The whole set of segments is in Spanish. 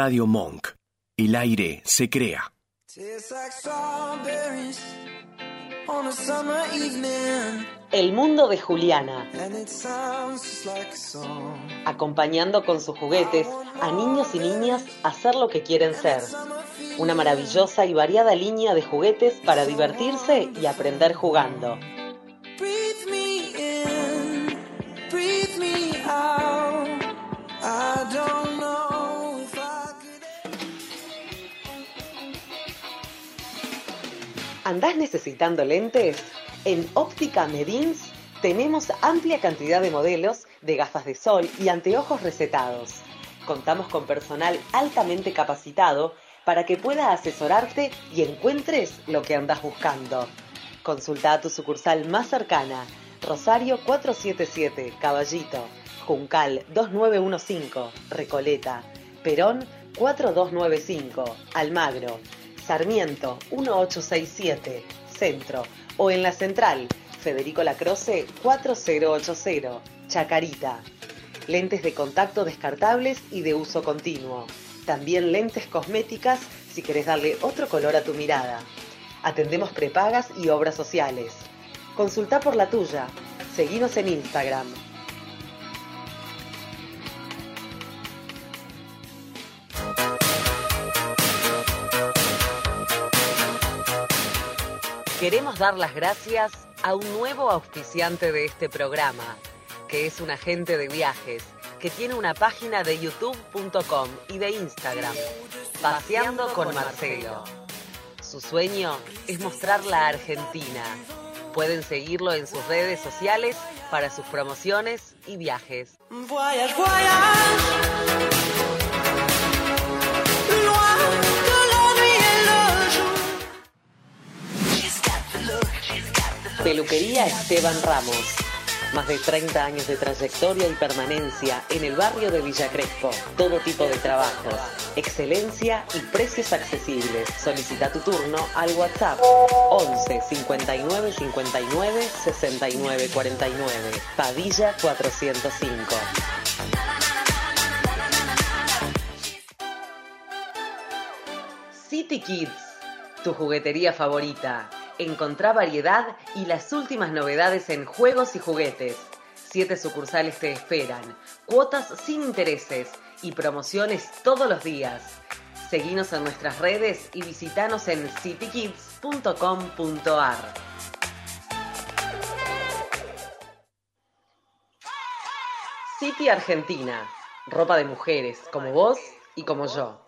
Radio Monk. El aire se crea. El mundo de Juliana. Acompañando con sus juguetes a niños y niñas a ser lo que quieren ser. Una maravillosa y variada línea de juguetes para divertirse y aprender jugando. ¿Andás necesitando lentes? En Óptica Medins tenemos amplia cantidad de modelos de gafas de sol y anteojos recetados. Contamos con personal altamente capacitado para que pueda asesorarte y encuentres lo que andas buscando. Consulta a tu sucursal más cercana, Rosario 477, Caballito, Juncal 2915, Recoleta, Perón 4295, Almagro, Sarmiento 1867, Centro, o en la central, Federico Lacroce 4080, Chacarita. Lentes de contacto descartables y de uso continuo. También lentes cosméticas si querés darle otro color a tu mirada. Atendemos prepagas y obras sociales. Consulta por la tuya. Seguinos en Instagram, Queremos dar las gracias a un nuevo auspiciante de este programa, que es un agente de viajes, que tiene una página de youtube.com y de Instagram, Paseando con Marcelo. Su sueño es mostrar la Argentina. Pueden seguirlo en sus redes sociales para sus promociones y viajes. Peluquería Esteban Ramos. Más de 30 años de trayectoria y permanencia en el barrio de Villa Crespo. Todo tipo de trabajos, excelencia y precios accesibles. Solicita tu turno al WhatsApp 11 59 59 69 49. Padilla 405. City Kids, tu juguetería favorita Encontrá variedad y las últimas novedades en juegos y juguetes. Siete sucursales te esperan, cuotas sin intereses y promociones todos los días. Seguinos en nuestras redes y visitanos en citykids.com.ar. City Argentina, ropa de mujeres como vos y como yo.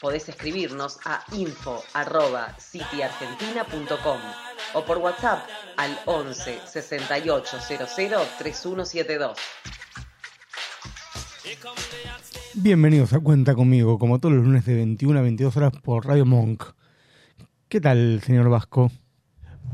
Podés escribirnos a info.cityargentina.com o por WhatsApp al 11 68 00 3172. Bienvenidos a Cuenta conmigo, como todos los lunes de 21 a 22 horas por Radio Monk. ¿Qué tal, señor Vasco?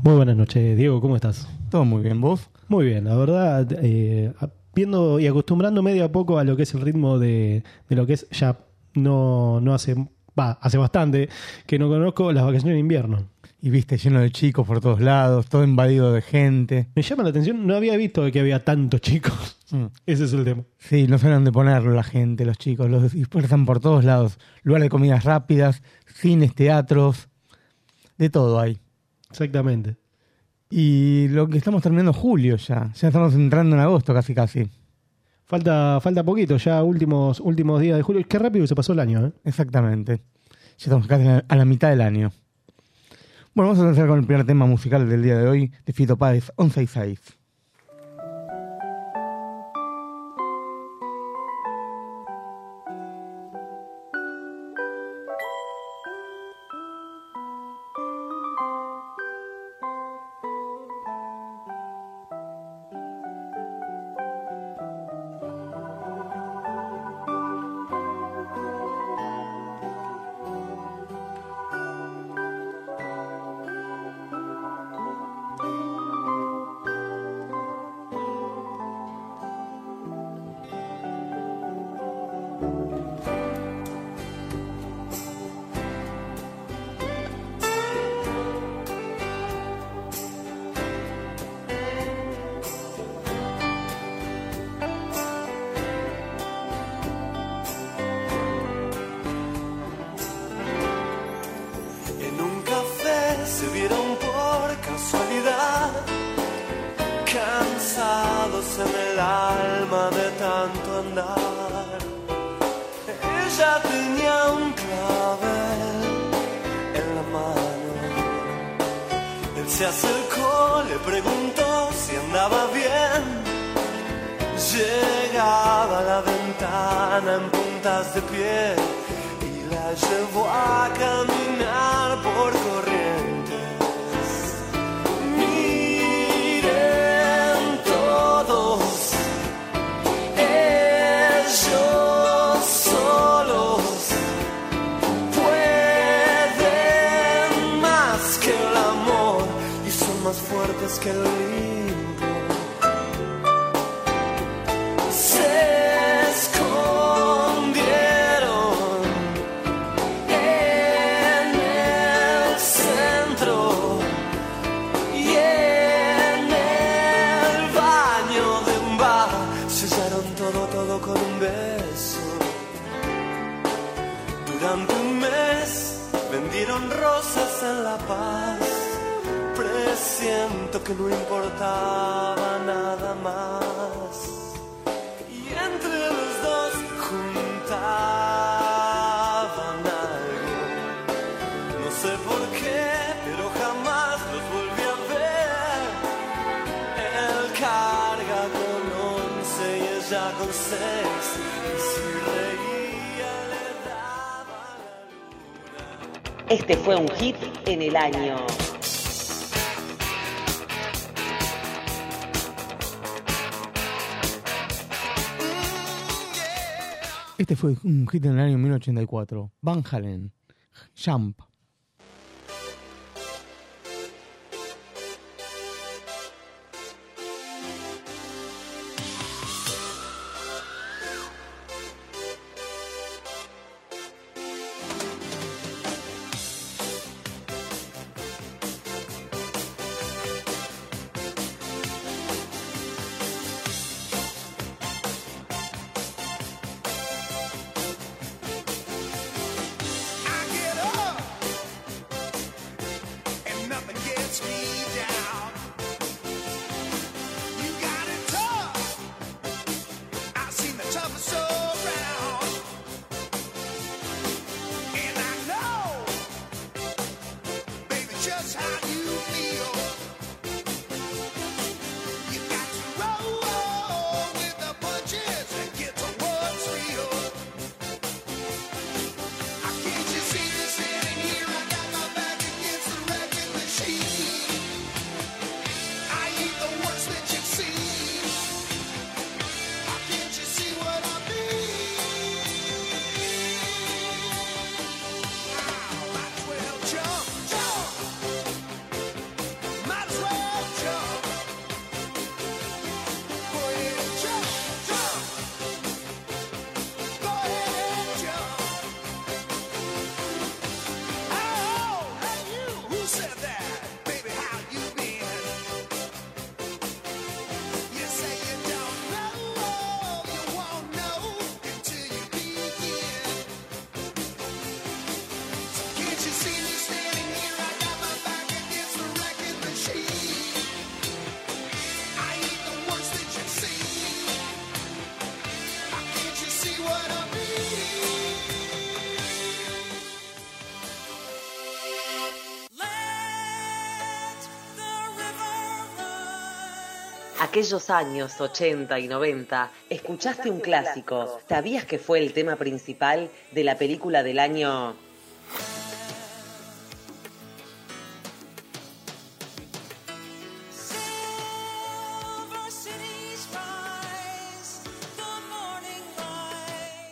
Muy buenas noches, Diego, ¿cómo estás? Todo muy bien, ¿vos? Muy bien, la verdad, eh, viendo y acostumbrándome medio a poco a lo que es el ritmo de, de lo que es ya no, no hace, va, hace bastante que no conozco las vacaciones de invierno y viste lleno de chicos por todos lados, todo invadido de gente. Me llama la atención, no había visto que había tantos chicos. Mm. Ese es el tema. Sí, no saben dónde ponerlo la gente, los chicos, los dispersan por todos lados. Lugares de comidas rápidas, cines, teatros, de todo hay. Exactamente. Y lo que estamos terminando julio ya, ya estamos entrando en agosto casi casi. Falta, falta poquito, ya últimos, últimos días de julio. Qué rápido se pasó el año, ¿eh? Exactamente. Ya estamos casi a la mitad del año. Bueno, vamos a empezar con el primer tema musical del día de hoy, de Fito Páez, 6. Acercó, le preguntó si andaba bien. Llegaba a la ventana en puntas de pie y la llevó a caminar por corrientes. Fuertes que no importaba nada más. Y entre los dos juntaban algo. No sé por qué, pero jamás los volví a ver. Él carga con once y ella con seis. Y si reía le daba la. Este fue un hit en el año. Este fue un hit en el año 1984. Van Halen. Jump. Aquellos años 80 y 90, escuchaste un clásico. ¿Sabías que fue el tema principal de la película del año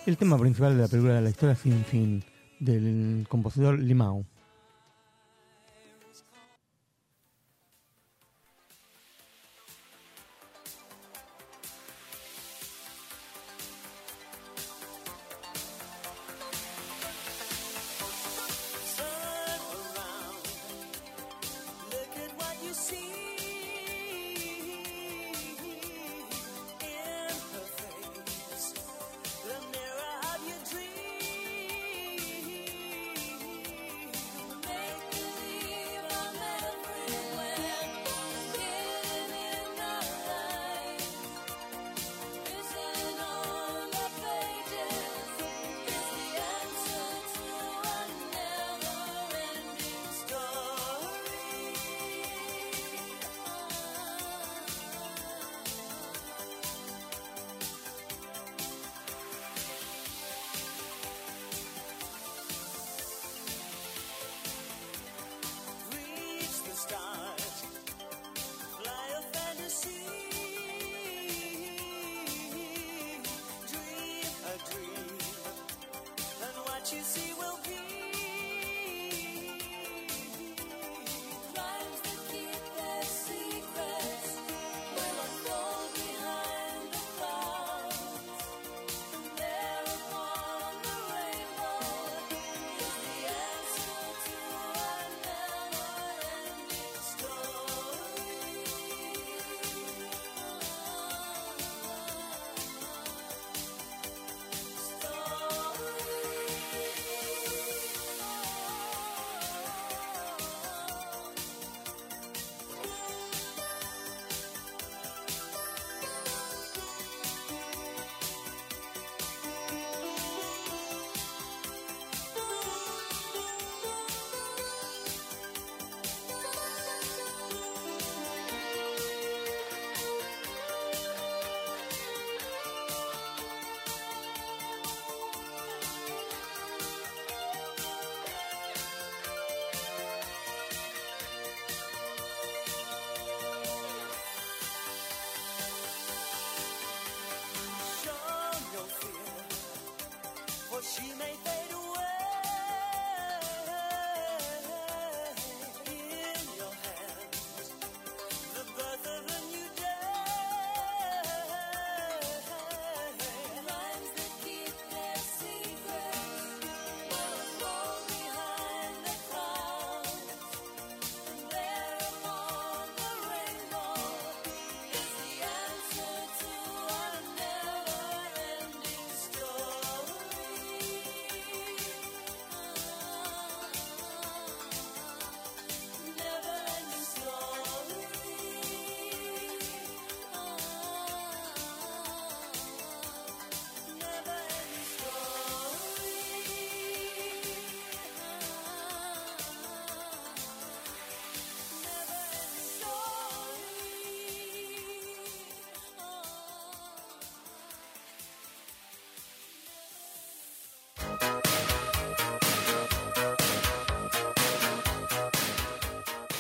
El tema principal de la película de la historia sin fin del compositor Limao.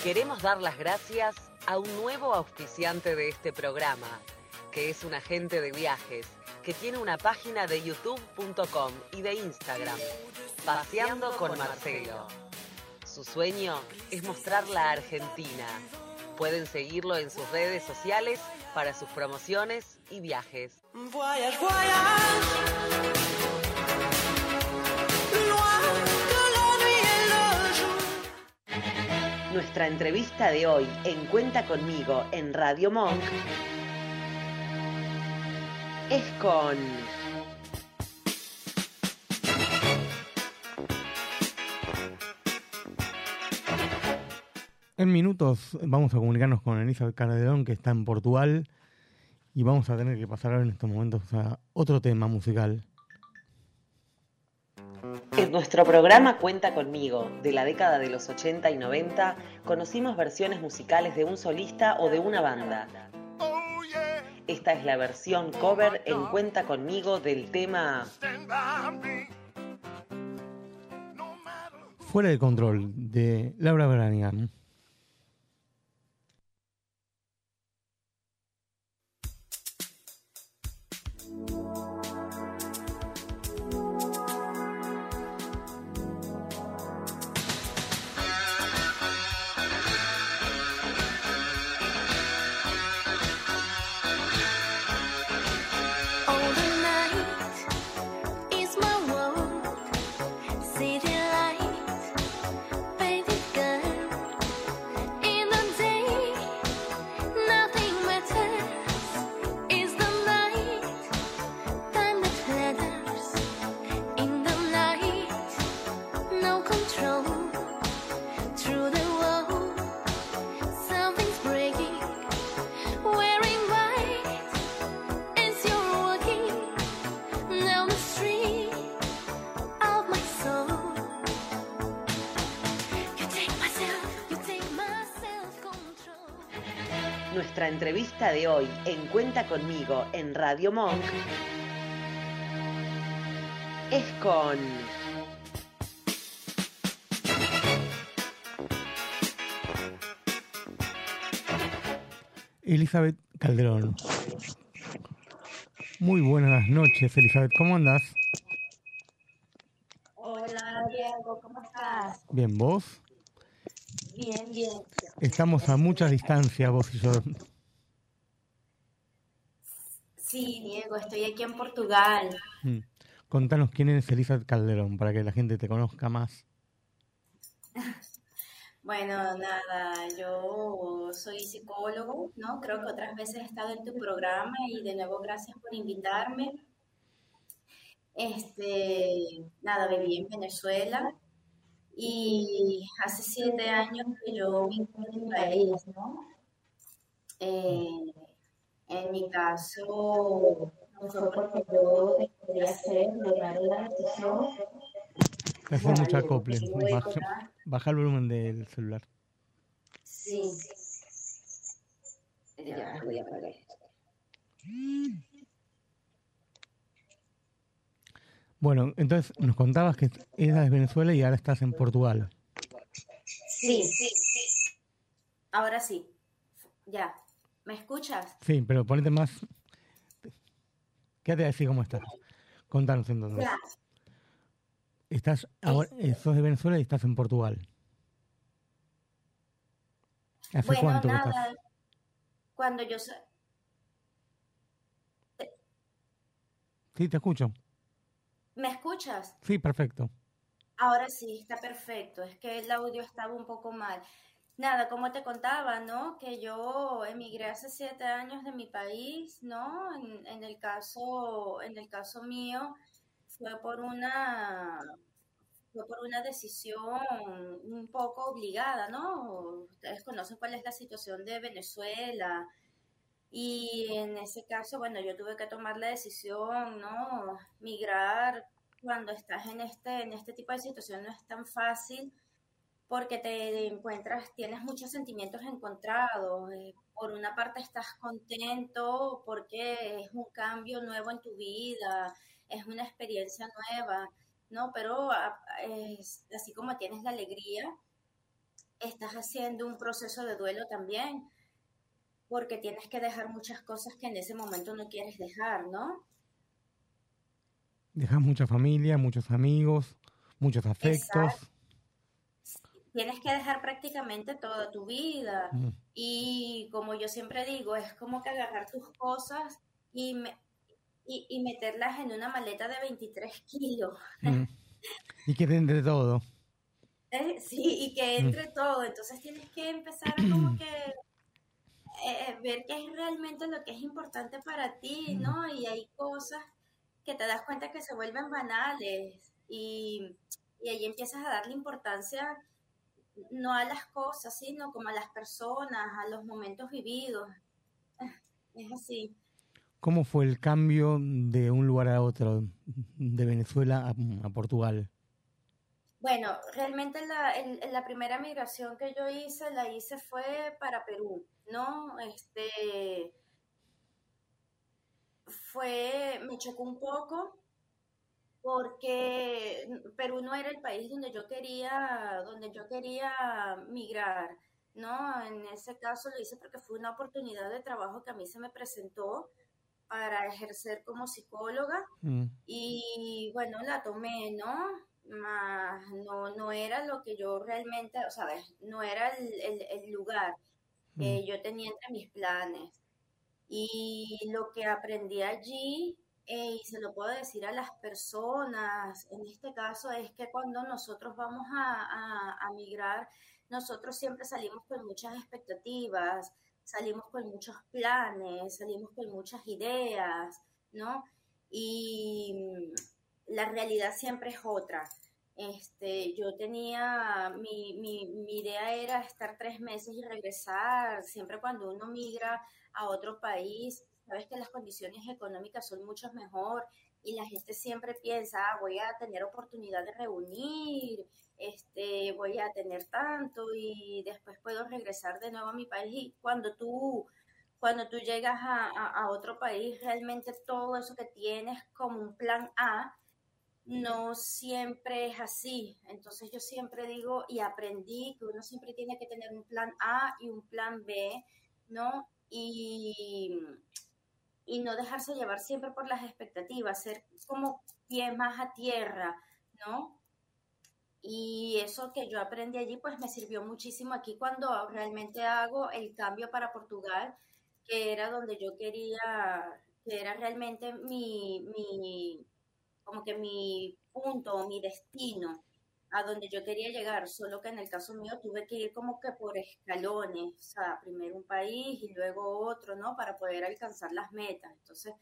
Queremos dar las gracias a un nuevo auspiciante de este programa, que es un agente de viajes, que tiene una página de youtube.com y de Instagram, Paseando con Marcelo. Su sueño es mostrar la Argentina. Pueden seguirlo en sus redes sociales para sus promociones y viajes. Nuestra entrevista de hoy en Cuenta conmigo en Radio Monk es con En minutos vamos a comunicarnos con Elizabeth Calderón, que está en Portugal, y vamos a tener que pasar ahora en estos momentos a otro tema musical. En nuestro programa Cuenta conmigo, de la década de los 80 y 90, conocimos versiones musicales de un solista o de una banda. Esta es la versión cover en Cuenta conmigo del tema stand by me. No matter Fuera de control, de Laura Branigan. Nuestra entrevista de hoy en Cuenta conmigo en Radio Monk es con Elizabeth Calderón. Muy buenas noches, Elizabeth. ¿Cómo andas? Hola Diego, ¿cómo estás? Bien, ¿vos? Bien, bien. Estamos a mucha distancia, vos y yo. Sí, Diego, estoy aquí en Portugal. Mm. Contanos quién es Elizabeth Calderón, para que la gente te conozca más. Bueno, nada, yo soy psicólogo, ¿no? Creo que otras veces he estado en tu programa y de nuevo gracias por invitarme. Este, nada, viví en Venezuela y hace siete años que yo vine a mi país, ¿no? Eh, en mi caso, no fue porque yo quería hacer, lograr la decisión. Te hace Bueno, mucho acople. Baja, el volumen del celular. Sí. Ya, voy a apagar. Bueno, entonces nos contabas que eras de Venezuela y ahora estás en Portugal. Sí. Ahora sí. Ya. ¿Me escuchas? Sí, pero ponete más. Quédate así como estás. Contanos entonces. Estás ahora, eh, sos de Venezuela y estás en Portugal. ¿Hace Bueno, cuánto que nada. estás? Cuando yo... Sí, te escucho. ¿Me escuchas? Sí, perfecto. Ahora sí, está perfecto. Es que el audio estaba un poco mal. Nada, como te contaba, ¿no? Que yo emigré hace siete años de mi país, ¿no? En, en el caso, en el caso mío, fue por una, fue por una decisión un poco obligada, ¿no? Ustedes conocen cuál es la situación de Venezuela. Y en ese caso, bueno, yo tuve que tomar la decisión, ¿no? Migrar cuando estás en este, en este tipo de situación no es tan fácil porque te encuentras, tienes muchos sentimientos encontrados. Eh, por una parte estás contento porque es un cambio nuevo en tu vida, es una experiencia nueva, ¿no? Pero a- es- así como tienes la alegría, estás haciendo un proceso de duelo también, porque tienes que dejar muchas cosas que en ese momento no quieres dejar, ¿no? Dejas mucha familia, muchos amigos, muchos afectos. Exacto. Tienes que dejar prácticamente toda tu vida. Mm. Y como yo siempre digo, es como que agarrar tus cosas y, me- y, y meterlas en una maleta de 23 kilos. Mm. Y que entre todo. Eh, Sí, y que entre todo. Entonces tienes que empezar como que eh, ver qué es realmente lo que es importante para ti, ¿no? Y hay cosas que te das cuenta que se vuelven banales y, y ahí empiezas a darle importancia no a las cosas, sino como a las personas, a los momentos vividos. Es así. ¿Cómo fue el cambio de un lugar a otro, de Venezuela a, a Portugal? Bueno, realmente la, el- la primera migración que yo hice, la hice fue para Perú, ¿no? Este, fue, me chocó un poco porque Perú no era el país donde yo quería, donde yo quería migrar, ¿no? En ese caso lo hice porque fue una oportunidad de trabajo que a mí se me presentó para ejercer como psicóloga Mm. y bueno, la tomé, ¿no? Más no, no era lo que yo realmente, o sea, no era el, el- el lugar que Mm. yo tenía entre mis planes. Y lo que aprendí allí, y se lo puedo decir a las personas, en este caso es que cuando nosotros vamos a, a- a migrar, nosotros siempre salimos con muchas expectativas, salimos con muchos planes, salimos con muchas ideas, ¿no? Y mm, la realidad siempre es otra. Este, yo tenía, mi, mi, mi idea era estar tres meses y regresar. Siempre cuando uno migra a otro país, sabes que las condiciones económicas son mucho mejor y la gente siempre piensa, "Ah, voy a tener oportunidad de reunir, este, voy a tener tanto y después puedo regresar de nuevo a mi país. Y cuando tú, cuando tú llegas a, a- a otro país, realmente todo eso que tienes como un plan A, no siempre es así. Entonces yo siempre digo y aprendí que uno siempre tiene que tener un plan A y un plan B, ¿no? Y, y no dejarse llevar siempre por las expectativas, ser como pie más a tierra, ¿no? Y eso que yo aprendí allí, pues me sirvió muchísimo aquí cuando realmente hago el cambio para Portugal, que era donde yo quería, que era realmente mi, mi, como que mi punto, mi destino, a donde yo quería llegar, solo que en el caso mío tuve que ir como que por escalones, o sea, primero un país y luego otro, ¿no? Para poder alcanzar las metas. Entonces,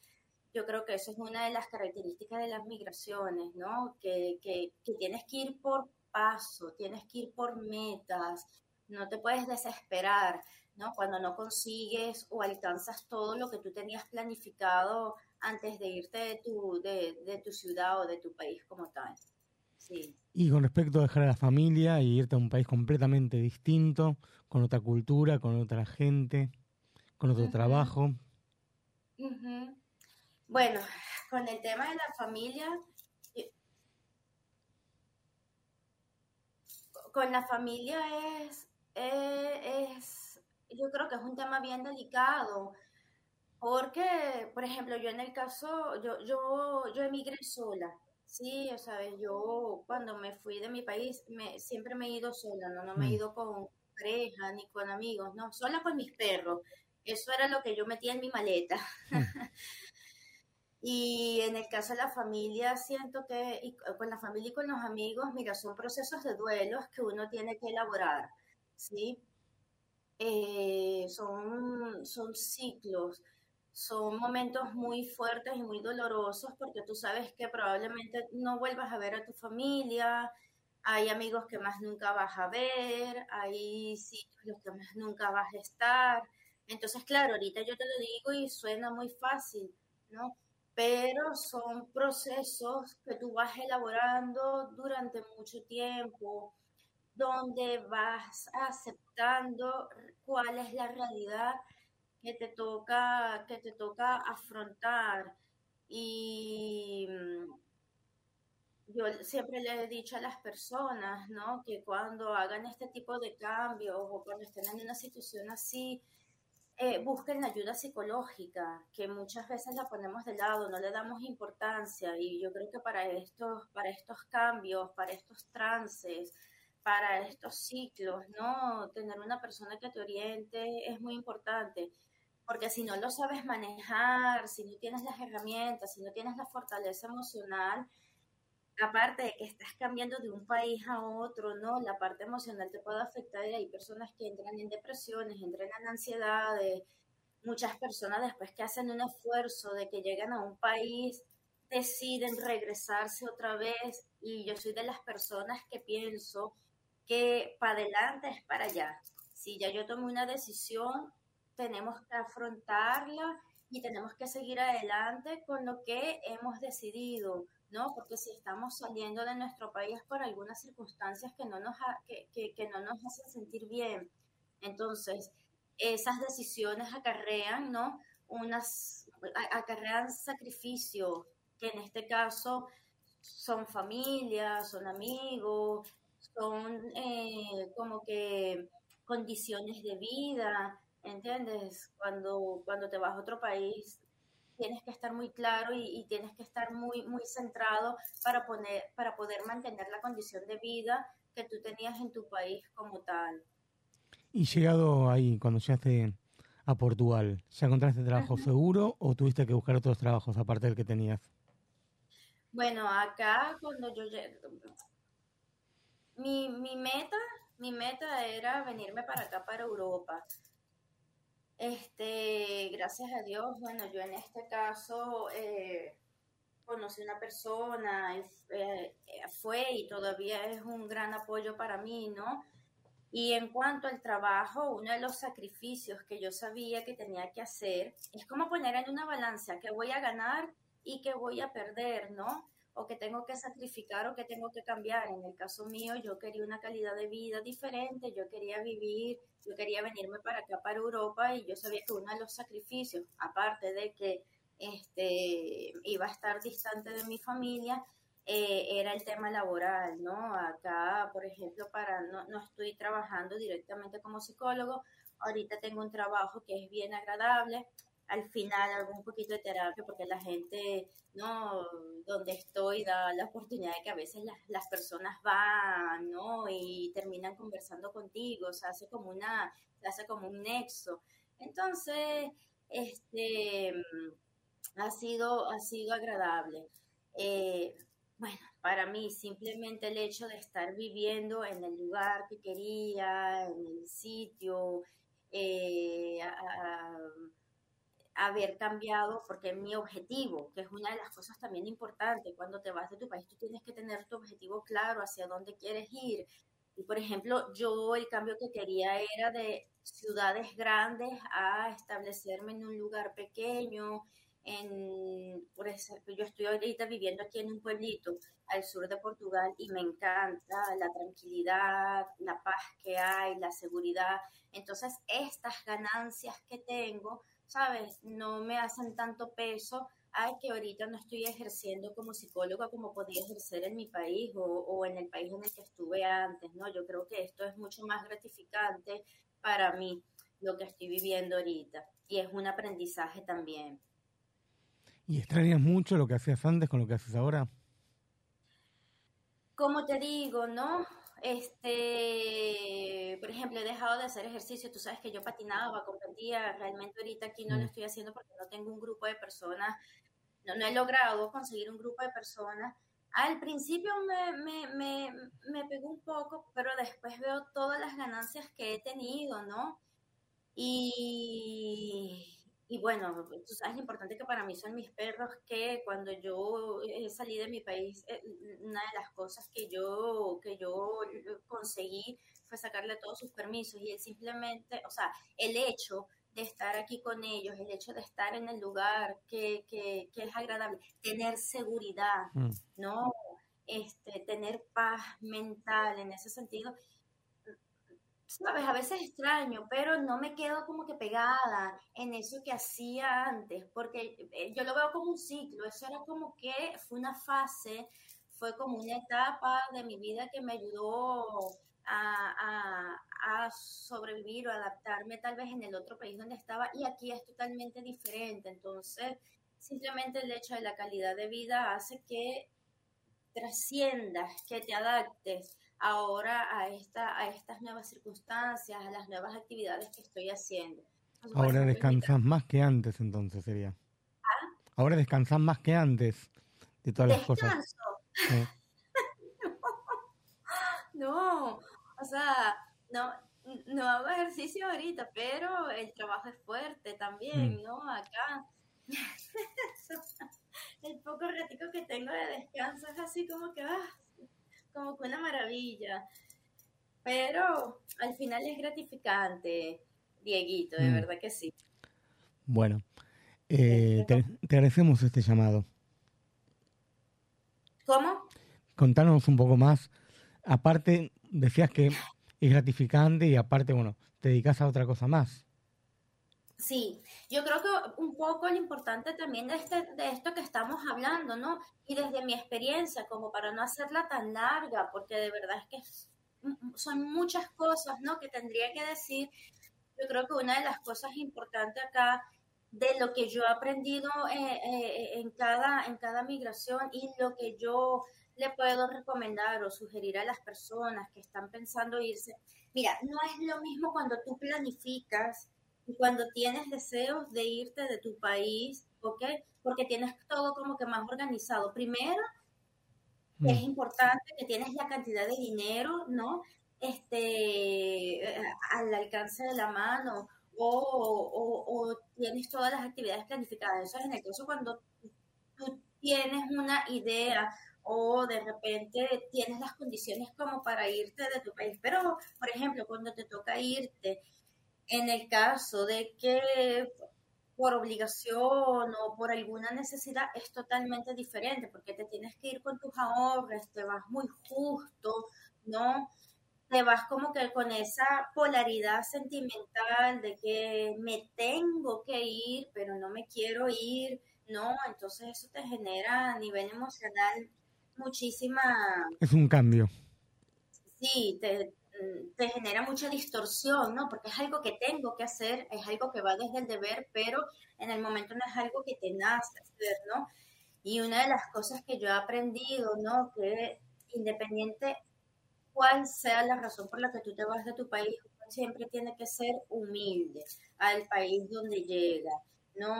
yo creo que eso es una de las características de las migraciones, ¿no? Que, que, tienes que ir por paso, tienes que ir por metas, no te puedes desesperar, ¿no? Cuando no consigues o alcanzas todo lo que tú tenías planificado antes de irte de tu, de, de tu ciudad o de tu país como tal. Sí. Y con respecto a dejar a la familia y irte a un país completamente distinto, con otra cultura, con otra gente, con otro trabajo. Bueno, con el tema de la familia, con la familia es, es, yo creo que es un tema bien delicado, porque, por ejemplo, yo en el caso, yo, yo, yo emigré sola, sí, o sea, yo cuando me fui de mi país, me, siempre me he ido sola, ¿no? No me he Mm. ido con pareja ni con amigos, no, sola con mis perros. Eso era lo que yo metía en mi maleta. Y en el caso de la familia, siento que y con la familia y con los amigos, mira, son procesos de duelos que uno tiene que elaborar, ¿sí? Eh, son, son ciclos, son momentos muy fuertes y muy dolorosos porque tú sabes que probablemente no vuelvas a ver a tu familia, hay amigos que más nunca vas a ver, hay sitios en los que más nunca vas a estar. Entonces, claro, ahorita yo te lo digo y suena muy fácil, ¿no? pero son procesos que tú vas elaborando durante mucho tiempo, donde vas aceptando cuál es la realidad que te toca, que te toca afrontar. Y, yo siempre le he dicho a las personas, ¿no? Que cuando hagan este tipo de cambios o cuando estén en una situación así, eh, busquen ayuda psicológica, que muchas veces la ponemos de lado, no le damos importancia y yo creo que para estos, para estos cambios, para estos trances, para estos ciclos, ¿no? Tener una persona que te oriente es muy importante, porque si no lo sabes manejar, si no tienes las herramientas, si no tienes la fortaleza emocional, aparte de que estás cambiando de un país a otro, ¿no? La parte emocional te puede afectar y hay personas que entran en depresiones, entran en ansiedades. Muchas personas después que hacen un esfuerzo de que llegan a un país, deciden regresarse otra vez y yo soy de las personas que pienso que para adelante es para allá. Si ya yo tomé una decisión, tenemos que afrontarla y tenemos que seguir adelante con lo que hemos decidido, ¿no? Porque si estamos saliendo de nuestro país por algunas circunstancias que no nos, que, que, no nos hacen sentir bien, entonces esas decisiones acarrean, ¿no? Unas, acarrean sacrificios, que en este caso son familias, son amigos, son eh, como que condiciones de vida, ¿entiendes? Cuando, cuando te vas a otro país tienes que estar muy claro y, y tienes que estar muy, muy centrado para, poner, para poder mantener la condición de vida que tú tenías en tu país como tal. Y llegado ahí, cuando llegaste a Portugal, ¿ya encontraste trabajo seguro o tuviste que buscar otros trabajos aparte del que tenías? Bueno, acá cuando yo llegué, mi, mi meta, mi meta era venirme para acá, para Europa. Este, gracias a Dios, bueno, yo en este caso eh, conocí una persona, eh, fue y todavía es un gran apoyo para mí, ¿no? Y en cuanto al trabajo, uno de los sacrificios que yo sabía que tenía que hacer es como poner en una balanza que voy a ganar y que voy a perder, ¿no? O que tengo que sacrificar o que tengo que cambiar. En el caso mío, yo quería una calidad de vida diferente, yo quería vivir, yo quería venirme para acá, para Europa, y yo sabía que uno de los sacrificios, aparte de que este, iba a estar distante de mi familia, eh, era el tema laboral, ¿no? Acá, por ejemplo, para no, no estoy trabajando directamente como psicólogo, ahorita tengo un trabajo que es bien agradable, al final un poquito de terapia porque la gente, ¿no? Donde estoy da la oportunidad de que a veces las, las personas van, ¿no? Y terminan conversando contigo, se hace como una, se hace como un nexo. Entonces, este, ha sido, ha sido agradable. Eh, bueno, para mí simplemente el hecho de estar viviendo en el lugar que quería, en el sitio, eh, haber cambiado, porque mi objetivo, que es una de las cosas también importantes, cuando te vas de tu país, tú tienes que tener tu objetivo claro hacia dónde quieres ir. Y por ejemplo, yo el cambio que quería era de ciudades grandes a establecerme en un lugar pequeño, en, por ejemplo, yo estoy ahorita viviendo aquí en un pueblito al sur de Portugal y me encanta la tranquilidad, la paz que hay, la seguridad. Entonces, estas ganancias que tengo, ¿sabes? No me hacen tanto peso a que ahorita no estoy ejerciendo como psicóloga como podía ejercer en mi país o, o en el país en el que estuve antes, ¿no? Yo creo que esto es mucho más gratificante para mí, lo que estoy viviendo ahorita. Y es un aprendizaje también. ¿Y extrañas mucho lo que hacías antes con lo que haces ahora? Como te digo, ¿no? Este, por ejemplo, he dejado de hacer ejercicio. Tú sabes que yo patinaba, competía. Realmente ahorita aquí no lo Mm. estoy haciendo porque no tengo un grupo de personas. No, no he logrado conseguir un grupo de personas. Al principio me, me, me, me pegó un poco, pero después veo todas las ganancias que he tenido, ¿no? Y, y bueno, tú sabes lo importante que para mí son mis perros, que cuando yo eh, salí de mi país, eh, una de las cosas que yo, que yo conseguí fue sacarle todos sus permisos y él simplemente, o sea, el hecho de estar aquí con ellos, el hecho de estar en el lugar que, que, que es agradable, tener seguridad, Mm. ¿no? Este, tener paz mental en ese sentido, sabes, a veces extraño, pero no me quedo como que pegada en eso que hacía antes, porque eh, yo lo veo como un ciclo, eso era como que fue una fase, fue como una etapa de mi vida que me ayudó a, a, a sobrevivir o adaptarme tal vez en el otro país donde estaba y aquí es totalmente diferente. Entonces, simplemente el hecho de la calidad de vida hace que trasciendas, que te adaptes ahora a, esta, a estas nuevas circunstancias, a las nuevas actividades que estoy haciendo. Ahora descansas más que antes, entonces sería. ¿Ah? Ahora descansas más que antes de todas las cosas. Descanso. Sí. No, o sea, no, no hago ejercicio ahorita, pero el trabajo es fuerte también, Mm. ¿no? Acá. El poco ratico que tengo de descanso es así como que, ah, como que una maravilla. Pero al final es gratificante, Dieguito, de Mm. verdad que sí. Bueno, eh, te, te agradecemos este llamado. ¿Cómo? Contanos un poco más. Aparte, decías que es gratificante y aparte, bueno, te dedicas a otra cosa más. Sí, yo creo que un poco lo importante también de, este, de esto que estamos hablando, ¿no? Y desde mi experiencia, como para no hacerla tan larga, porque de verdad es que es- m- son muchas cosas, ¿no? Que tendría que decir. Yo creo que una de las cosas importantes acá, de lo que yo he aprendido eh, eh, en cada, en cada migración y lo que yo le puedo recomendar o sugerir a las personas que están pensando irse. Mira, no es lo mismo cuando tú planificas y cuando tienes deseos de irte de tu país, ¿ok? Porque tienes todo como que más organizado. Primero, Mm. es importante que tienes la cantidad de dinero, ¿no? Este, al alcance de la mano, o, o- o tienes todas las actividades planificadas. Eso es en el caso cuando tú tienes una idea o de repente tienes las condiciones como para irte de tu país. Pero, por ejemplo, cuando te toca irte, en el caso de que por obligación o por alguna necesidad es totalmente diferente, porque te tienes que ir con tus ahorros, te vas muy justo, ¿no? Te vas como que con esa polaridad sentimental de que me tengo que ir, pero no me quiero ir, ¿no? Entonces eso te genera a nivel emocional muchísima, Es un cambio. sí, te, te genera mucha distorsión, ¿no? Porque es algo que tengo que hacer, es algo que va desde el deber, pero en el momento no es algo que te nace hacer, ¿no? Y una de las cosas que yo he aprendido, ¿no? Que independiente cuál sea la razón por la que tú te vas de tu país, uno siempre tiene que ser humilde al país donde llega, ¿no?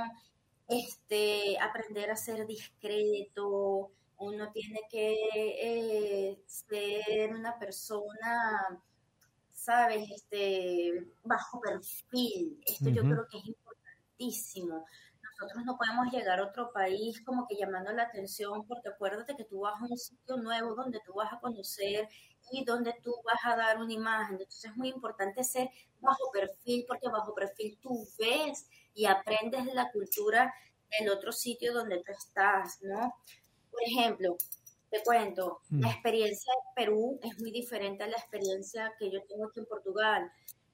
Este, aprender a ser discreto, uno tiene que eh, ser una persona, ¿sabes? Este, bajo perfil. Esto yo creo que es importantísimo. Nosotros no podemos llegar a otro país como que llamando la atención, porque acuérdate que tú vas a un sitio nuevo donde tú vas a conocer y donde tú vas a dar una imagen. Entonces es muy importante ser bajo perfil, porque bajo perfil tú ves y aprendes de la cultura del otro sitio donde tú estás, ¿no? Por ejemplo, te cuento, la Mm. experiencia en Perú es muy diferente a la experiencia que yo tengo aquí en Portugal.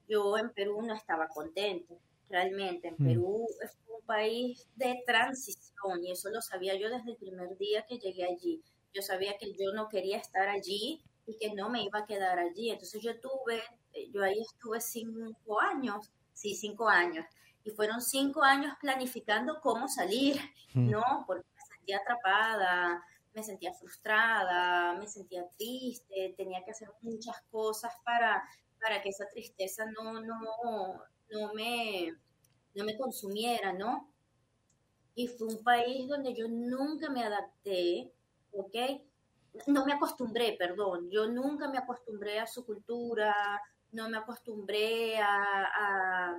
Yo en Perú no estaba contento, realmente. En Mm. Perú es un país de transición y eso lo sabía yo desde el primer día que llegué allí. Yo sabía que yo no quería estar allí y que no me iba a quedar allí. Entonces yo tuve, eh, yo ahí estuve cinco años, sí, cinco años. Y fueron cinco años planificando cómo salir, Mm. ¿no? Porque me sentía atrapada, me sentía frustrada, me sentía triste, tenía que hacer muchas cosas para, para que esa tristeza no, no, no me, no me consumiera, ¿no? Y fue un país donde yo nunca me adapté, ¿ok? No me acostumbré, perdón, yo nunca me acostumbré a su cultura, no me acostumbré a,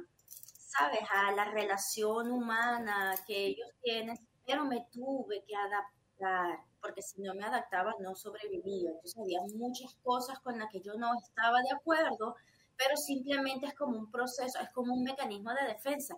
¿sabes?, a la relación humana que ellos tienen, pero me tuve que adaptar, porque si no me adaptaba no sobrevivía. Entonces había muchas cosas con las que yo no estaba de acuerdo, pero simplemente es como un proceso, es como un mecanismo de defensa.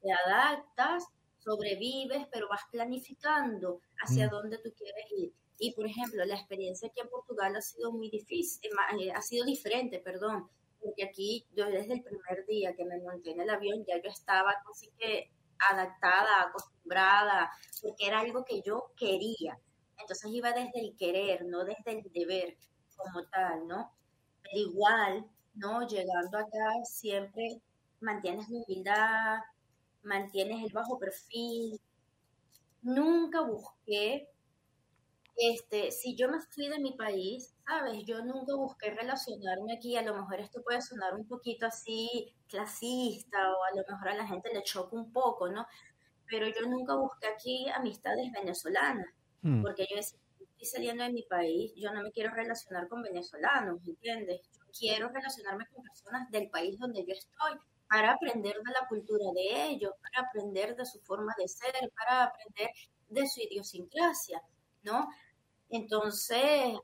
Te adaptas, sobrevives, pero vas planificando hacia Mm. dónde tú quieres ir. Y por ejemplo, la experiencia aquí en Portugal ha sido muy difícil, eh, eh, ha sido diferente, perdón, porque aquí yo desde el primer día que me monté en el avión ya yo estaba casi que adaptada, acostumbrada, porque era algo que yo quería. Entonces iba desde el querer, no desde el deber como tal, ¿no? Pero igual, ¿no? Llegando acá siempre mantienes la humildad, mantienes el bajo perfil. Nunca busqué, este, si yo me fui de mi país, ¿sabes? Yo nunca busqué relacionarme aquí. A lo mejor esto puede sonar un poquito así clasista o a lo mejor a la gente le choca un poco, ¿no? Pero yo nunca busqué aquí amistades venezolanas, Mm. porque yo decía, estoy saliendo de mi país, yo no me quiero relacionar con venezolanos, ¿entiendes? Yo quiero relacionarme con personas del país donde yo estoy para aprender de la cultura de ellos, para aprender de su forma de ser, para aprender de su idiosincrasia, ¿no? Entonces,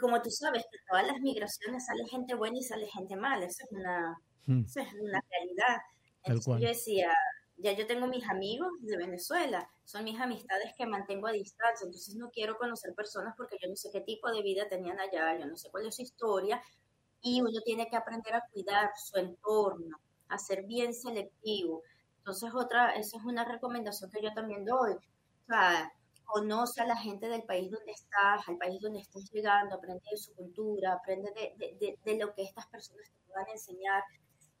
como tú sabes, que todas las migraciones sale gente buena y sale gente mala, esa es una, Mm. esa es una realidad. Entonces yo decía, ya yo tengo mis amigos de Venezuela, son mis amistades que mantengo a distancia, entonces no quiero conocer personas porque yo no sé qué tipo de vida tenían allá, yo no sé cuál es su historia, y uno tiene que aprender a cuidar su entorno, a ser bien selectivo. Entonces otra, esa es una recomendación que yo también doy. O sea, conoce a la gente del país donde estás, al país donde estás llegando, aprende de su cultura, aprende de, de- de- de lo que estas personas te puedan enseñar.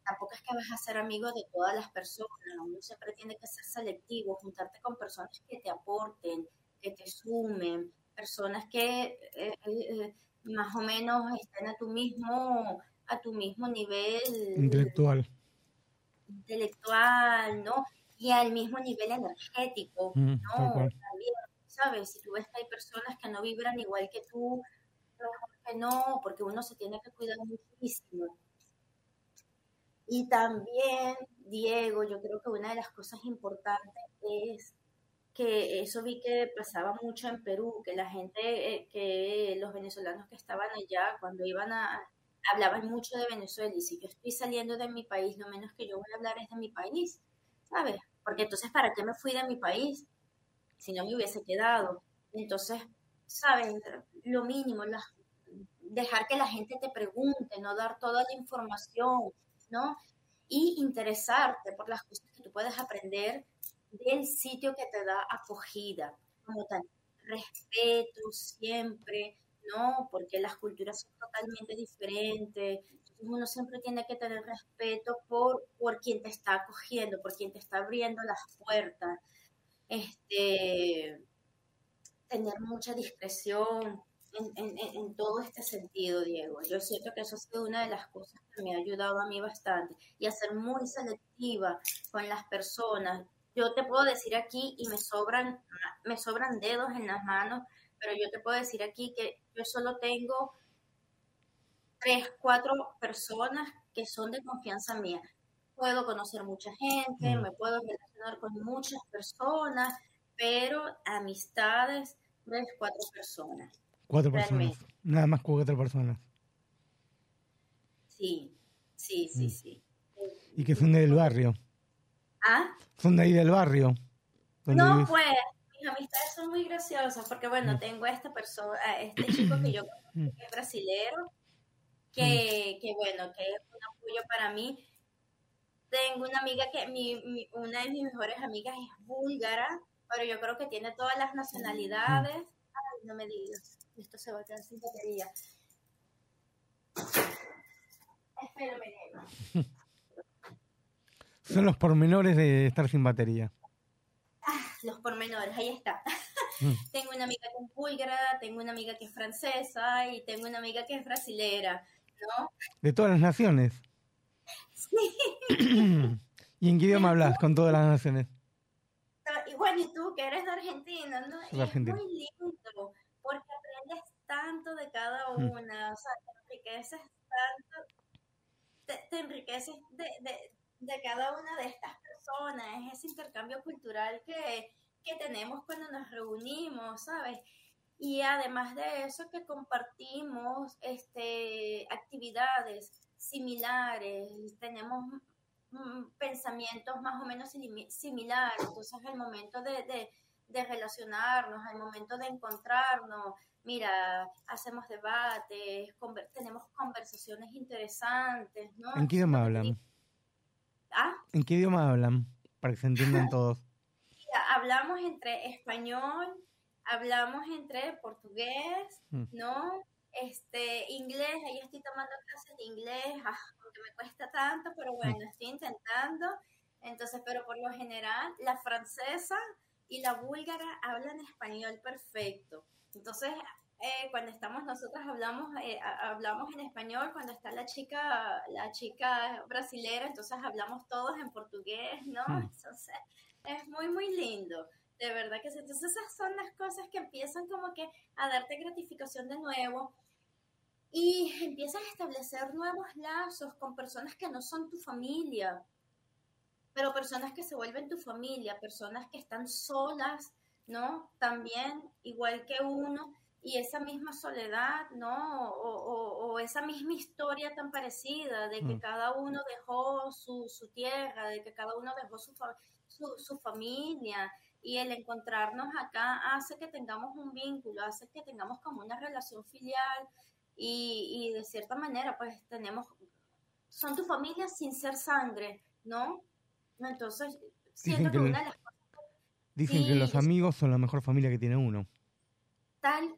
Tampoco es que vas a ser amigo de todas las personas, uno siempre tiene que ser selectivo, juntarte con personas que te aporten, que te sumen, personas que eh, eh, eh, más o menos estén a tu mismo, a tu mismo nivel Intelectual. intelectual, ¿no? Y al mismo nivel energético, Mm, ¿no? También, ¿sabes? Si tú ves que hay personas que no vibran igual que tú, mejor que no, porque uno se tiene que cuidar muchísimo. Y también, Diego, yo creo que una de las cosas importantes es que eso vi que pasaba mucho en Perú, que la gente, eh, que los venezolanos que estaban allá, cuando iban a, hablaban mucho de Venezuela, y si yo estoy saliendo de mi país, lo menos que yo voy a hablar es de mi país, ¿sabes? Porque entonces, ¿para qué me fui de mi país? Si no me hubiese quedado. Entonces, ¿sabes? Lo mínimo, la- dejar que la gente te pregunte, no dar toda la información, ¿no? Y interesarte por las cosas que tú puedes aprender del sitio que te da acogida, como tal, respeto siempre, ¿no? Porque las culturas son totalmente diferentes, uno siempre tiene que tener respeto por, por quien te está acogiendo, por quien te está abriendo las puertas, este, tener mucha discreción en, en- en- en todo este sentido, Diego. Yo siento que eso ha sido una de las cosas que me ha ayudado a mí bastante y a ser muy selectiva con las personas. Yo te puedo decir aquí y me sobran, me sobran dedos en las manos, pero yo te puedo decir aquí que yo solo tengo tres, cuatro personas que son de confianza mía. Puedo conocer mucha gente, Mm. me puedo relacionar con muchas personas, pero amistades, tres, cuatro personas. Cuatro personas. Nada más cuatro personas. Sí, sí, sí, Mm. sí. Y que son del barrio. Ah, Son de ahí del barrio. no, pues, mis amistades son muy graciosas porque, bueno, tengo a esta persona, a este chico que yo conozco que es brasilero, que, que, bueno, que es un apoyo para mí. Tengo una amiga que, mi, mi- una de mis mejores amigas es búlgara, pero yo creo que tiene todas las nacionalidades. Ay, no me digas, esto se va a quedar sin batería. Espérame, Diego. Son los pormenores de estar sin batería. los pormenores, ahí está. Mm. tengo una amiga que es búlgara, tengo una amiga que es francesa y tengo una amiga que es brasilera, ¿no? De todas las naciones. Sí. ¿Y en qué idioma hablas con todas las naciones? Y bueno, y tú que eres de Argentina, ¿no? Es muy lindo porque aprendes tanto de cada Mm. una, o sea, te enriqueces tanto, te, te enriqueces de, de, de cada una de estas personas, es ese intercambio cultural que, que tenemos cuando nos reunimos, ¿sabes? Y además de eso que compartimos este, actividades similares, tenemos mm, pensamientos más o menos simi- similares, entonces al momento de, de, de relacionarnos, al momento de encontrarnos, mira, hacemos debates, conver- tenemos conversaciones interesantes, ¿no? ¿En qué idioma hablan? Ah, ¿En qué idioma hablan? Para que se entiendan todos. mira, hablamos entre español, hablamos entre portugués, Mm. ¿no? Este, inglés, ahí estoy tomando clases de inglés, ah, aunque me cuesta tanto, pero bueno, estoy intentando. Entonces, pero por lo general, la francesa y la búlgara hablan español perfecto. Entonces, eh, cuando estamos nosotras hablamos eh, ha- hablamos en español, cuando está la chica la chica brasilera, entonces hablamos todos en portugués, ¿no? Mm. Entonces, es muy muy lindo. De verdad que sí. Entonces esas son las cosas que empiezan como que a darte gratificación de nuevo y empiezas a establecer nuevos lazos con personas que no son tu familia, pero personas que se vuelven tu familia, personas que están solas, ¿no? También, igual que uno, y esa misma soledad, ¿no? O, o- o esa misma historia tan parecida de que Mm. cada uno dejó su, su tierra, de que cada uno dejó su, su, su familia, y el encontrarnos acá hace que tengamos un vínculo, hace que tengamos como una relación filial, y, y de cierta manera, pues tenemos, son tu familia sin ser sangre, ¿no? Entonces, siento Dicen que que una de las Dicen que Sí, los yo- amigos son la mejor familia que tiene uno. Tal,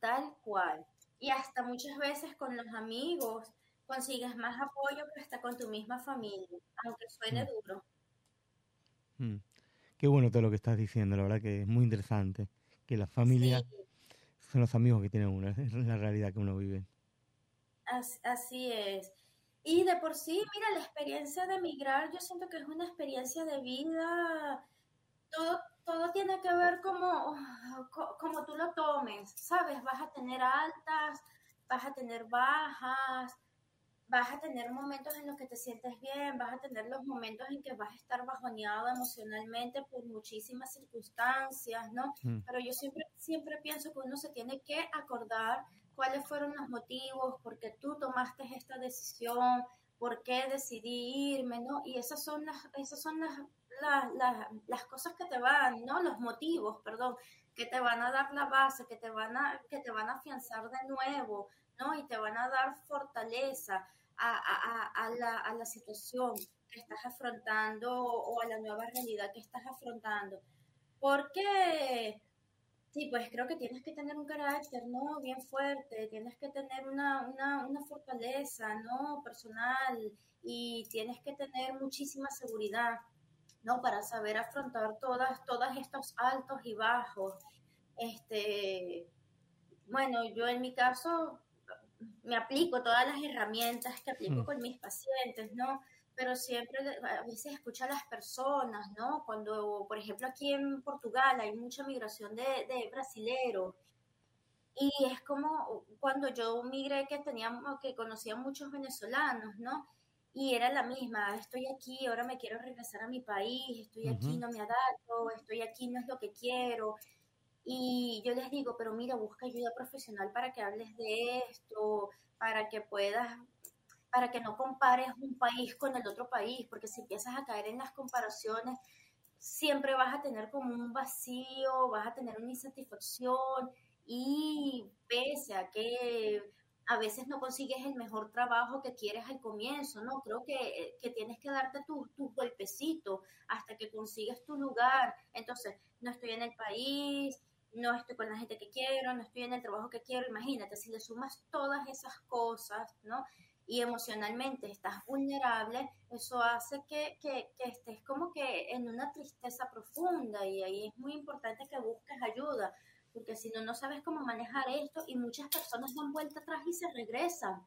tal cual. Y hasta muchas veces con los amigos consigues más apoyo que hasta con tu misma familia, aunque suene Mm. duro. Mm. Qué bueno todo lo que estás diciendo, la verdad que es muy interesante. Que la familia Sí, son los amigos que tiene uno, es la realidad que uno vive. as- así es. Y de por sí, mira, la experiencia de emigrar, yo siento que es una experiencia de vida. Todo, todo tiene que ver como, co- como tú lo tomes, ¿sabes? Vas a tener altas, vas a tener bajas, vas a tener momentos en los que te sientes bien, vas a tener los momentos en que vas a estar bajoneado emocionalmente por muchísimas circunstancias, ¿no? Mm. Pero yo siempre, siempre pienso que uno se tiene que acordar cuáles fueron los motivos, por qué tú tomaste esta decisión, por qué decidí irme, ¿no? Y esas son las, esas son las, las, las, cosas que te van, ¿no? Los motivos, perdón, que te van a dar la base, que te van a, que te van a afianzar de nuevo, ¿no? Y te van a dar fortaleza a, a, a, a la, a la situación que estás afrontando o a la nueva realidad que estás afrontando. Porque, sí, pues creo que tienes que tener un carácter, ¿no? Bien fuerte, tienes que tener una, una, una fortaleza, ¿no? Personal y tienes que tener muchísima seguridad, ¿no? Para saber afrontar todas, todos estos altos y bajos. Este, bueno, yo en mi caso me aplico todas las herramientas que aplico Mm. con mis pacientes, ¿no? Pero siempre a veces escucho a las personas, ¿no? Cuando, por ejemplo, aquí en Portugal hay mucha migración de, de brasileros y es como cuando yo migré que teníamos, que conocía muchos venezolanos, ¿no? Y era la misma, estoy aquí, ahora me quiero regresar a mi país, estoy aquí, Ujú. no me adapto, estoy aquí, no es lo que quiero. Y yo les digo, pero mira, busca ayuda profesional para que hables de esto, para que puedas, para que no compares un país con el otro país, porque si empiezas a caer en las comparaciones, siempre vas a tener como un vacío, vas a tener una insatisfacción y pese a que a veces no consigues el mejor trabajo que quieres al comienzo, ¿no? Creo que, que tienes que darte tu, tu golpecito hasta que consigues tu lugar. Entonces, no estoy en el país, no estoy con la gente que quiero, no estoy en el trabajo que quiero. Imagínate, si le sumas todas esas cosas, ¿no? Y emocionalmente estás vulnerable, eso hace que, que, que estés como que en una tristeza profunda y ahí es muy importante que busques ayuda, porque si no, no sabes cómo manejar esto y muchas personas dan vuelta atrás y se regresan.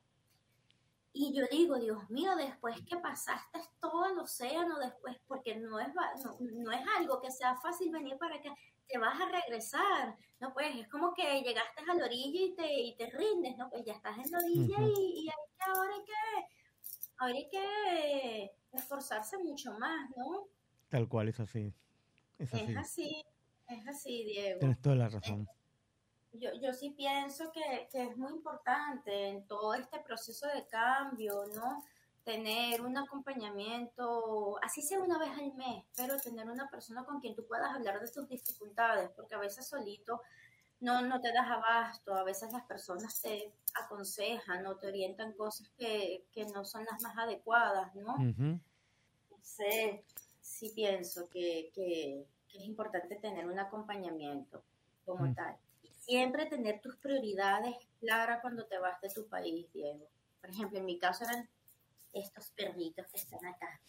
Y yo digo, Dios mío, después que pasaste todo el océano, después, porque no es, no, no es algo que sea fácil venir para acá, te vas a regresar, ¿no? Pues es como que llegaste a la orilla y te, y te rindes, ¿no? Pues ya estás en la orilla y, y hay que, ahora hay que, ahora hay que esforzarse mucho más, ¿no? Tal cual, es así. Es así. Es así, es así, Diego. Tienes toda la razón. Yo, yo sí pienso que, que es muy importante en todo este proceso de cambio, ¿no? Tener un acompañamiento, así sea una vez al mes, pero tener una persona con quien tú puedas hablar de tus dificultades, porque a veces solito no, no te das abasto, a veces las personas te aconsejan o te orientan cosas que, que no son las más adecuadas, ¿no? Ujú. Sí, sí pienso que, que- que es importante tener un acompañamiento. como Mm. tal. Y siempre tener tus prioridades claras cuando te vas de tu país, Diego. Por ejemplo, en mi caso eran estos perritos que están acá.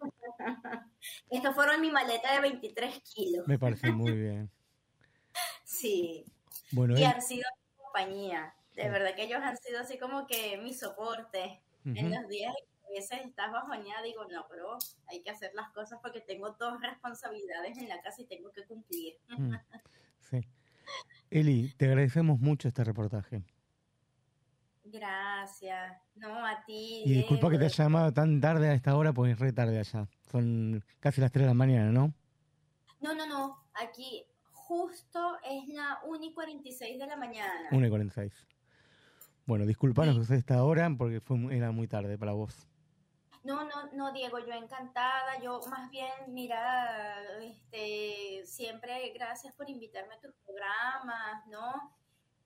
Estos fueron mi maleta de 23 kilos. Me parece muy bien. Sí. Bueno, Y han sido mi compañía. De verdad que ellos han sido así como que mi soporte. En los días que a veces estás bajoneada, digo, no, pero hay que hacer las cosas porque tengo dos responsabilidades en la casa y tengo que cumplir. Mm, sí. Eli, te agradecemos mucho este reportaje. Gracias. No, a ti. Y disculpa que te Diego. haya llamado tan tarde a esta hora, porque es re tarde allá. Son casi las 3 de la mañana, ¿no? No, no, no. Aquí justo es la 1 y 46 de la mañana. 1 y 46. Bueno, disculpanos que usted esta hora porque fue, era muy tarde para vos. No, no, no, Diego, yo encantada. Yo más bien, mira, este, siempre gracias por invitarme a tus programas, ¿no?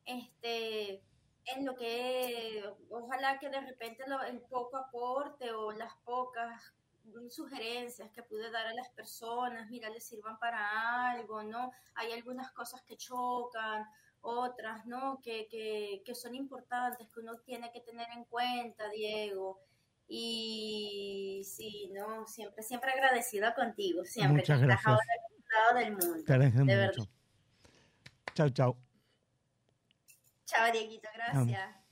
Este, en lo que, ojalá que de repente lo- el poco aporte o las pocas sugerencias que pude dar a las personas, mira, les sirvan para algo, ¿no? Hay algunas cosas que chocan, otras, ¿no? Que, que, que son importantes, que uno tiene que tener en cuenta, Diego. Y sí, no, siempre, siempre agradecida contigo, siempre. Muchas que estás gracias. ahora lado del mundo. Te de verdad. mucho. Chao, chao. Chao, Dieguito, gracias.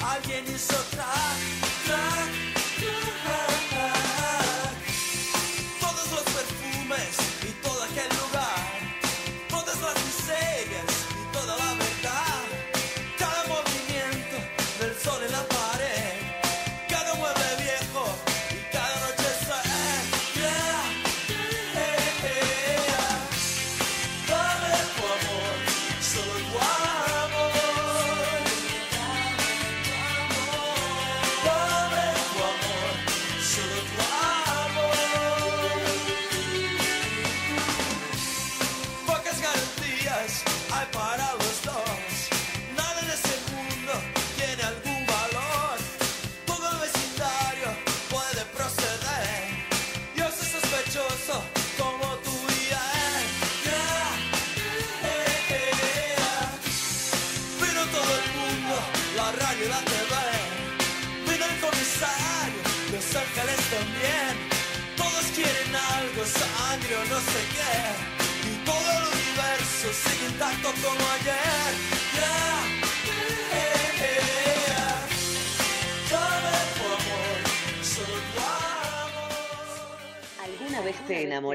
Alguien hizo track,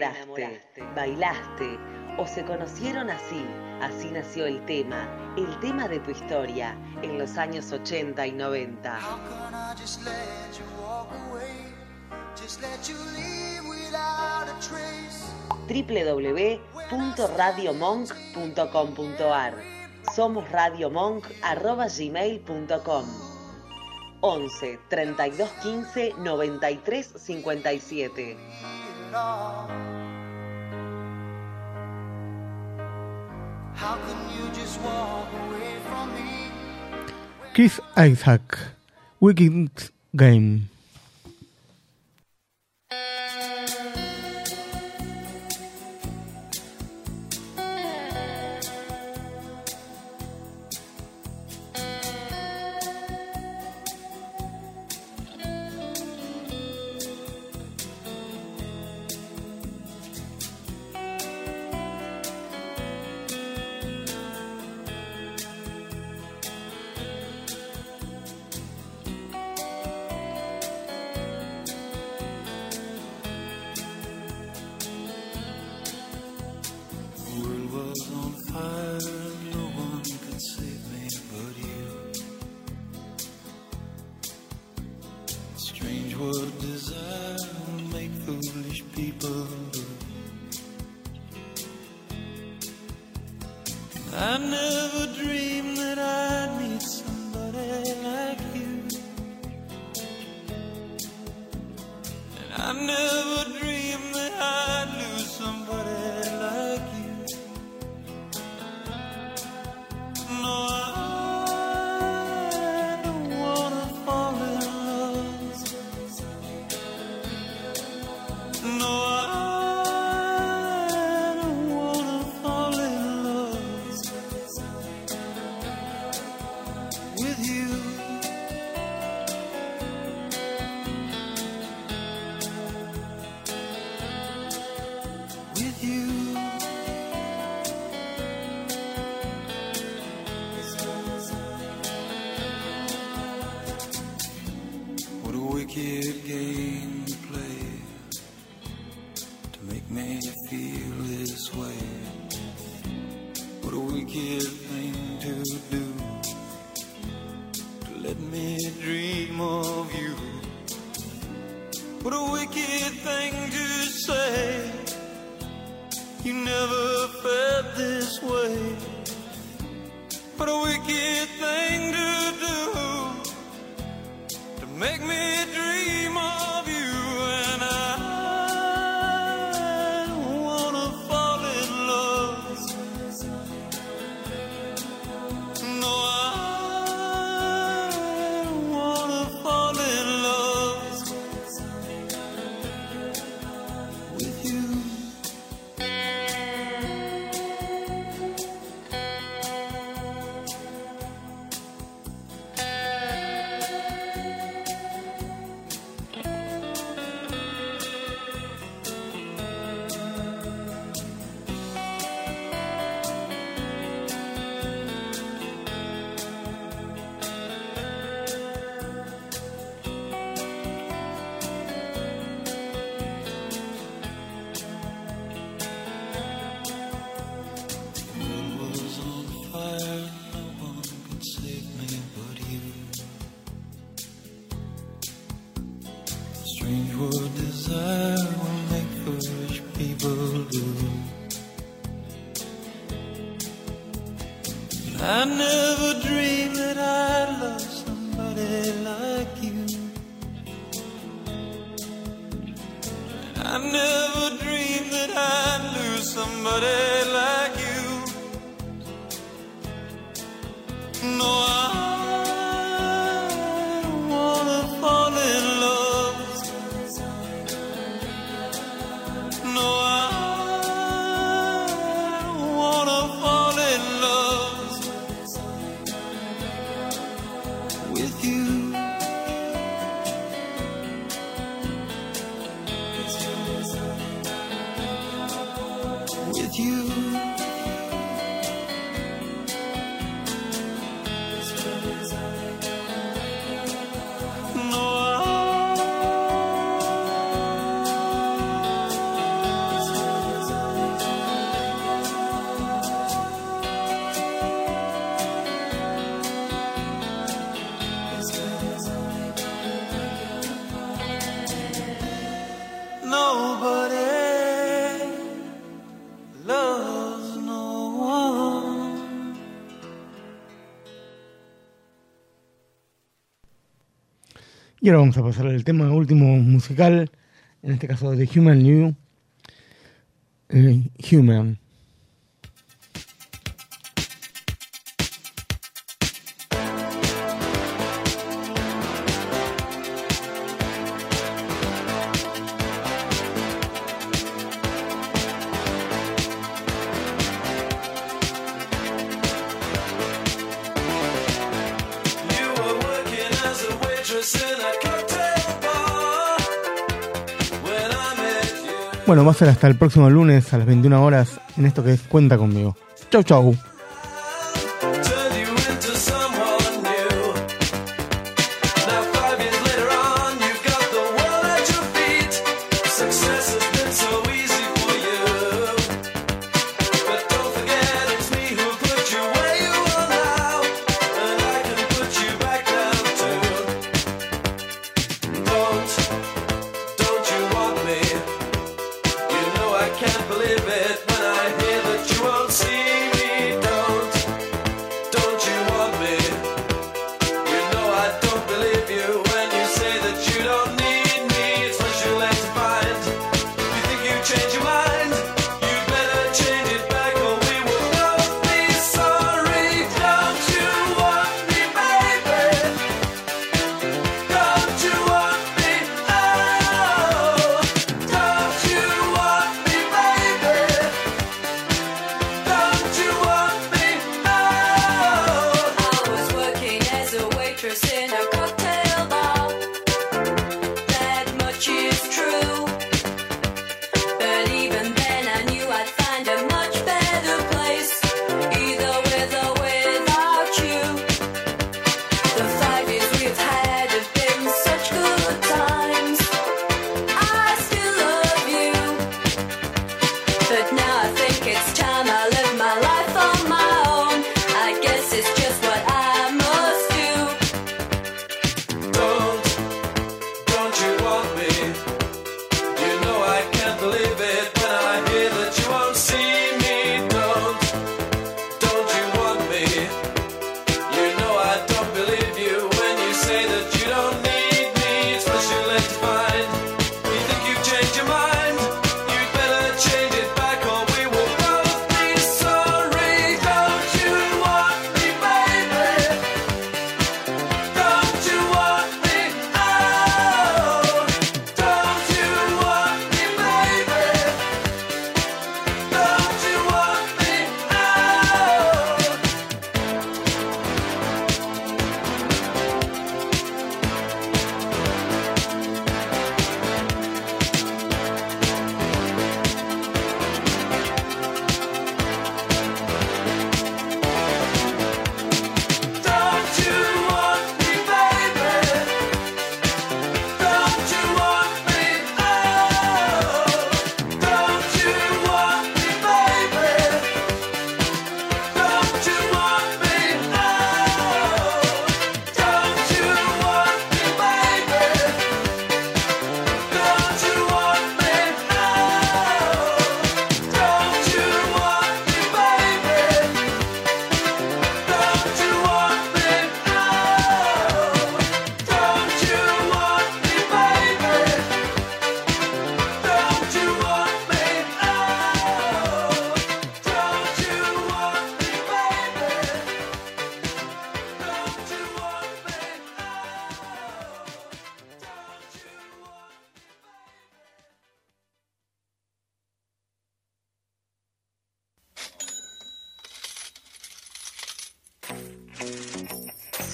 enamoraste, bailaste o se conocieron así? Así nació el tema, el tema de tu historia, en los años 80 y 90. How can I just let you walk away? Just let you leave without a trace. www.radiomonk.com.ar Somos radiomonk.gmail.com 11 32 15 93 57 At all. How can you just walk away from me? Chris Isaac, Wicked Game. Y ahora vamos a pasar al tema último musical, en este caso de Human New. Eh, Human. Bueno, va a ser hasta el próximo lunes a las 21 horas en esto que es Cuenta conmigo. Chau, chau.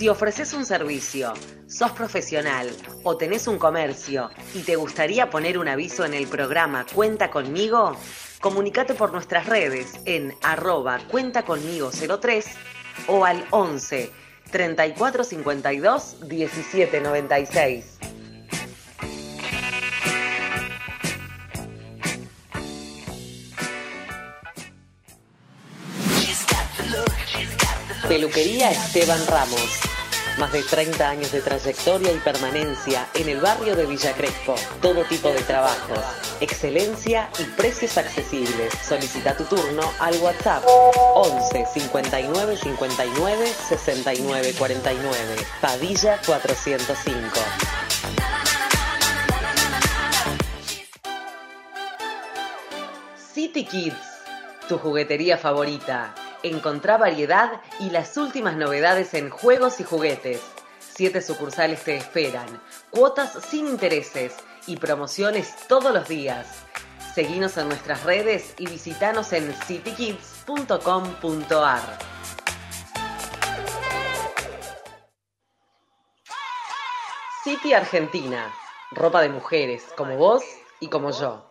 Si ofreces un servicio, sos profesional o tenés un comercio y te gustaría poner un aviso en el programa Cuenta conmigo, comunicate por nuestras redes en arroba cuenta conmigo 03 o al 11 3452 1796. Peluquería Esteban Ramos. Más de 30 años de trayectoria y permanencia en el barrio de Villa Crespo. Todo tipo de trabajos, excelencia y precios accesibles. Solicita tu turno al WhatsApp 11 59 59 69 49. Padilla 405. City Kids, tu juguetería favorita. Encontrá variedad y las últimas novedades en juegos y juguetes. Siete sucursales te esperan, cuotas sin intereses y promociones todos los días. Seguinos en nuestras redes y visitanos en citykids.com.ar. City Argentina, ropa de mujeres como vos y como yo.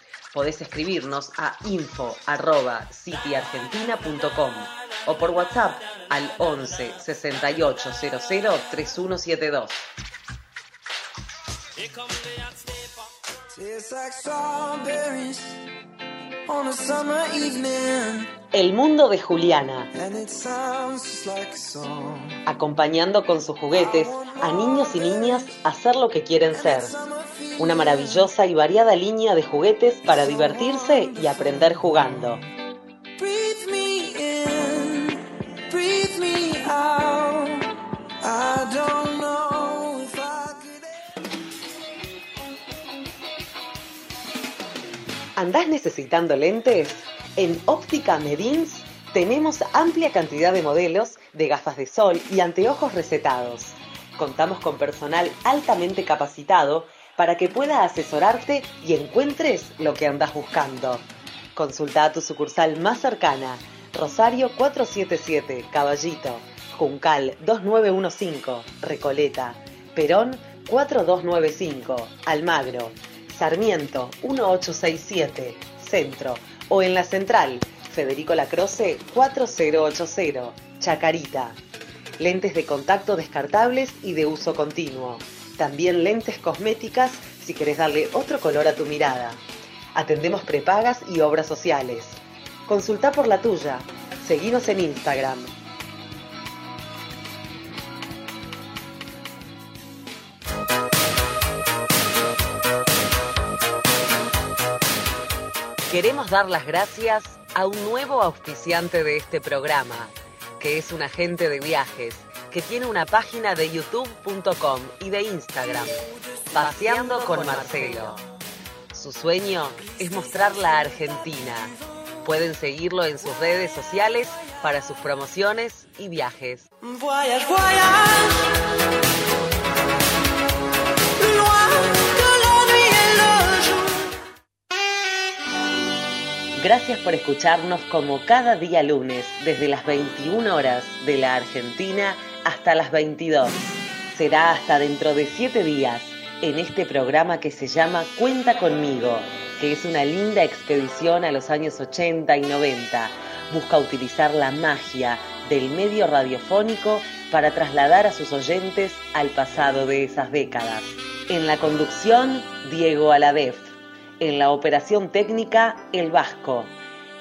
Podés escribirnos a info@cityargentina.com o por WhatsApp al 11 68 00 3172. Tastes like El mundo de Juliana, acompañando con sus juguetes a niños y niñas a hacer lo que quieren ser. Una maravillosa y variada línea de juguetes para divertirse y aprender jugando. ¿Andás necesitando lentes? En Óptica Medins tenemos amplia cantidad de modelos de gafas de sol y anteojos recetados. Contamos con personal altamente capacitado para que pueda asesorarte y encuentres lo que andas buscando. Consulta a tu sucursal más cercana, Rosario 477, Caballito, Juncal 2915, Recoleta, Perón 4295, Almagro, Sarmiento 1867, Centro, o en la Central, Federico Lacroce 4080, Chacarita. Lentes de contacto descartables y de uso continuo. También lentes cosméticas si querés darle otro color a tu mirada. Atendemos prepagas y obras sociales. Consulta por la tuya. Seguinos en Instagram. Queremos dar las gracias a un nuevo auspiciante de este programa, que es un agente de viajes, que tiene una página de youtube.com y de Instagram, Paseando con Marcelo. Su sueño es mostrar la Argentina. Pueden seguirlo en sus redes sociales para sus promociones y viajes. Voyage, voyage, Gracias por escucharnos como cada día lunes, desde las 21 horas de la Argentina hasta las 22. Será hasta dentro de 7 días en este programa que se llama Cuenta conmigo, que es una linda expedición a los años 80 y 90. Busca utilizar la magia del medio radiofónico para trasladar a sus oyentes al pasado de esas décadas. En la conducción, Diego Aladef. En la operación técnica, El Vasco.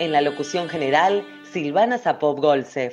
En la locución general, Silvana Zapop Golsef.